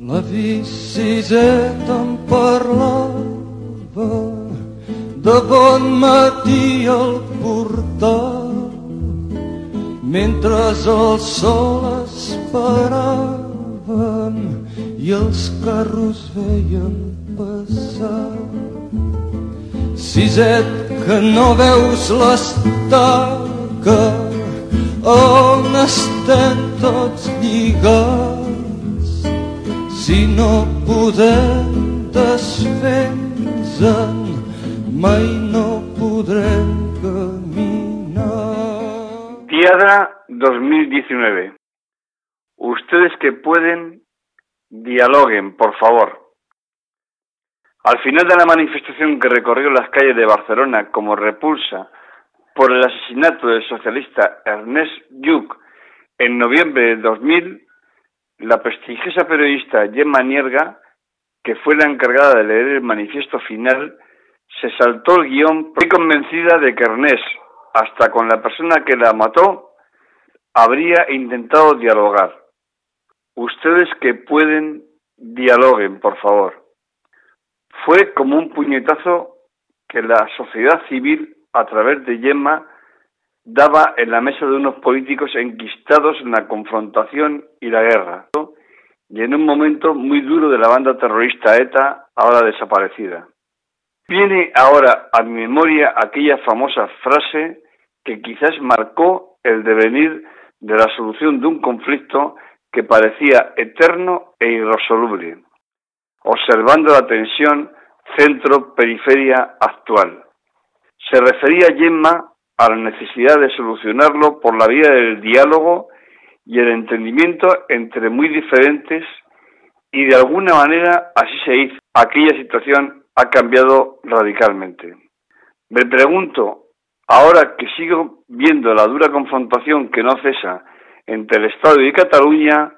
La visita em parlava de bon matí al portal mentre el sol esperaven i els carros veien passar. Siset, que no veus l'estaca on estem tots lligats si no podem desfer-nos-en mai no podrem caminar. Tiada 2019. Ustedes que pueden, dialoguen, por favor. Al final de la manifestación que recorrió las calles de Barcelona como repulsa por el asesinato del socialista Ernest Lluch en noviembre de 2000, la prestigiosa periodista Gemma Nierga, que fue la encargada de leer el manifiesto final, se saltó el guion muy convencida de que Ernest, hasta con la persona que la mató, habría intentado dialogar. Ustedes que pueden, dialoguen, por favor. Fue como un puñetazo que la sociedad civil, a través de Yemma, daba en la mesa de unos políticos enquistados en la confrontación y la guerra, y en un momento muy duro de la banda terrorista ETA, ahora desaparecida. Viene ahora a mi memoria aquella famosa frase que quizás marcó el devenir de la solución de un conflicto que parecía eterno e irresoluble, observando la tensión centro-periferia actual. Se refería Gemma a la necesidad de solucionarlo por la vía del diálogo y el entendimiento entre muy diferentes y de alguna manera así se hizo. Aquella situación ha cambiado radicalmente. Me pregunto, ahora que sigo viendo la dura confrontación que no cesa entre el Estado y Cataluña,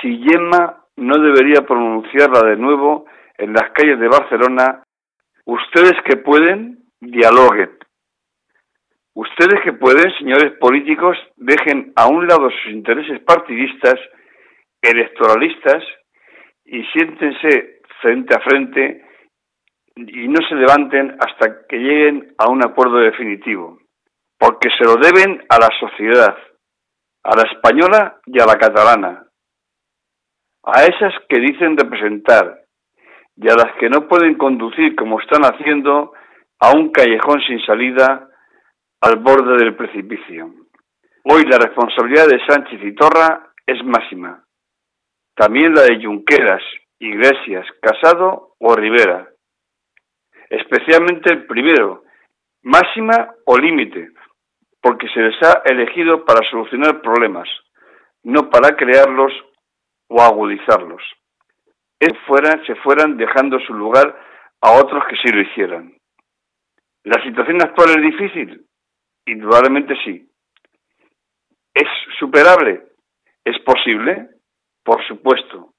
si Gemma no debería pronunciarla de nuevo en las calles de Barcelona, ustedes que pueden, dialoguen. Ustedes que pueden, señores políticos, dejen a un lado sus intereses partidistas, electoralistas, y siéntense frente a frente y no se levanten hasta que lleguen a un acuerdo definitivo, porque se lo deben a la sociedad, a la española y a la catalana, a esas que dicen representar y a las que no pueden conducir como están haciendo a un callejón sin salida al borde del precipicio. Hoy la responsabilidad de Sánchez y Torra es máxima. También la de Junqueras, Iglesias, Casado o Rivera. Especialmente el primero, máxima o límite, porque se les ha elegido para solucionar problemas, no para crearlos o agudizarlos. Es fuera, se fueran dejando su lugar a otros que sí lo hicieran. ¿La situación actual es difícil? Indudablemente sí. ¿Es superable? ¿Es posible? Por supuesto.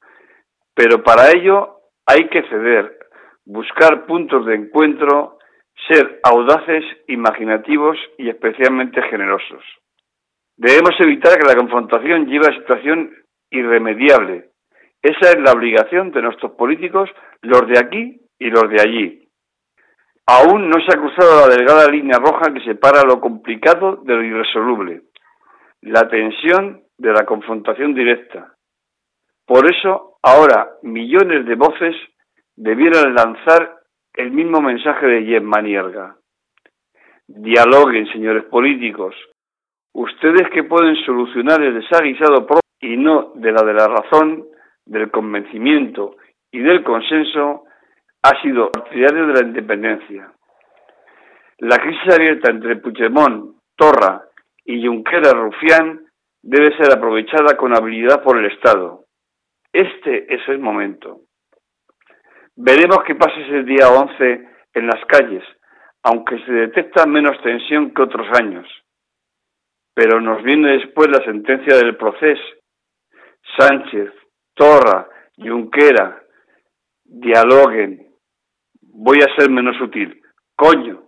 Pero para ello hay que ceder, buscar puntos de encuentro, ser audaces, imaginativos y especialmente generosos. Debemos evitar que la confrontación lleve a situación irremediable. Esa es la obligación de nuestros políticos, los de aquí y los de allí. Aún no se ha cruzado la delgada línea roja que separa lo complicado de lo irresoluble, la tensión de la confrontación directa. Por eso, ahora millones de voces debieran lanzar el mismo mensaje de Jeff. Dialoguen, señores políticos. Ustedes que pueden solucionar el desaguisado propio y no de la de la razón, del convencimiento y del consenso, ha sido partidario de la independencia. La crisis abierta entre Puigdemont, Torra y Junquera Rufián debe ser aprovechada con habilidad por el Estado. Este es el momento. Veremos qué pasa ese día 11 en las calles, aunque se detecta menos tensión que otros años. Pero nos viene después la sentencia del proceso Sánchez, Torra, Junquera, dialoguen. Voy a ser menos útil. Coño.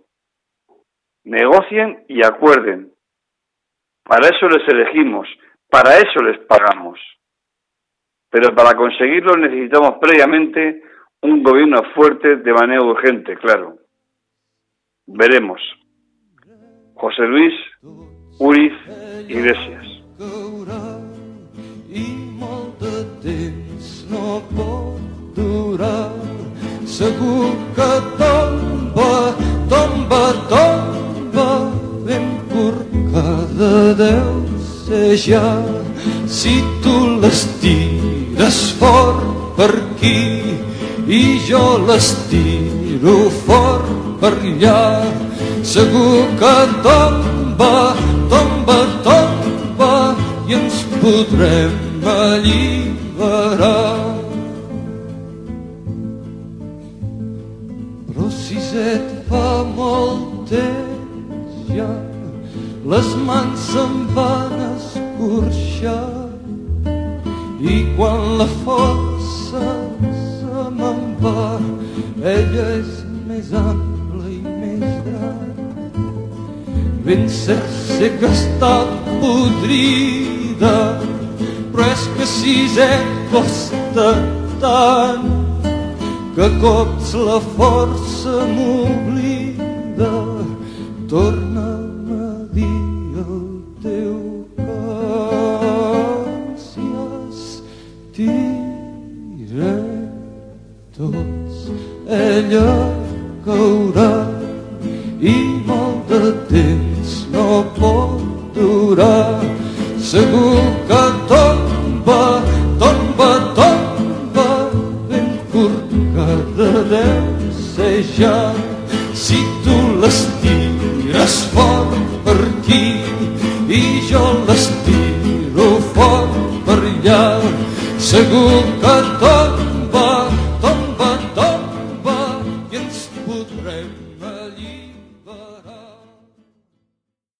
Negocien y acuerden. Para eso les elegimos, para eso les pagamos. Pero para conseguirlo necesitamos previamente un gobierno fuerte de manera urgente, claro. Veremos. José Luis Uriz Iglesias. Segur que tomba, tomba, tomba, ben corcada deu ser ja. Si tu les tires fort per aquí i jo les tiro fort per allà, segur que tomba, tomba, tomba i ens podrem alliberar. Set fa molt temps ja les mans se'm van escorxar. I quan la força se me'n va ella és més ampla i més gran. Ben cert sé que està podrida però és que si costa tant que cops la força m'oblida, torna'm a dir el teu cos i estira tots. Ella caurà i molt de temps no pot durar, segur χωριά σε γουκατά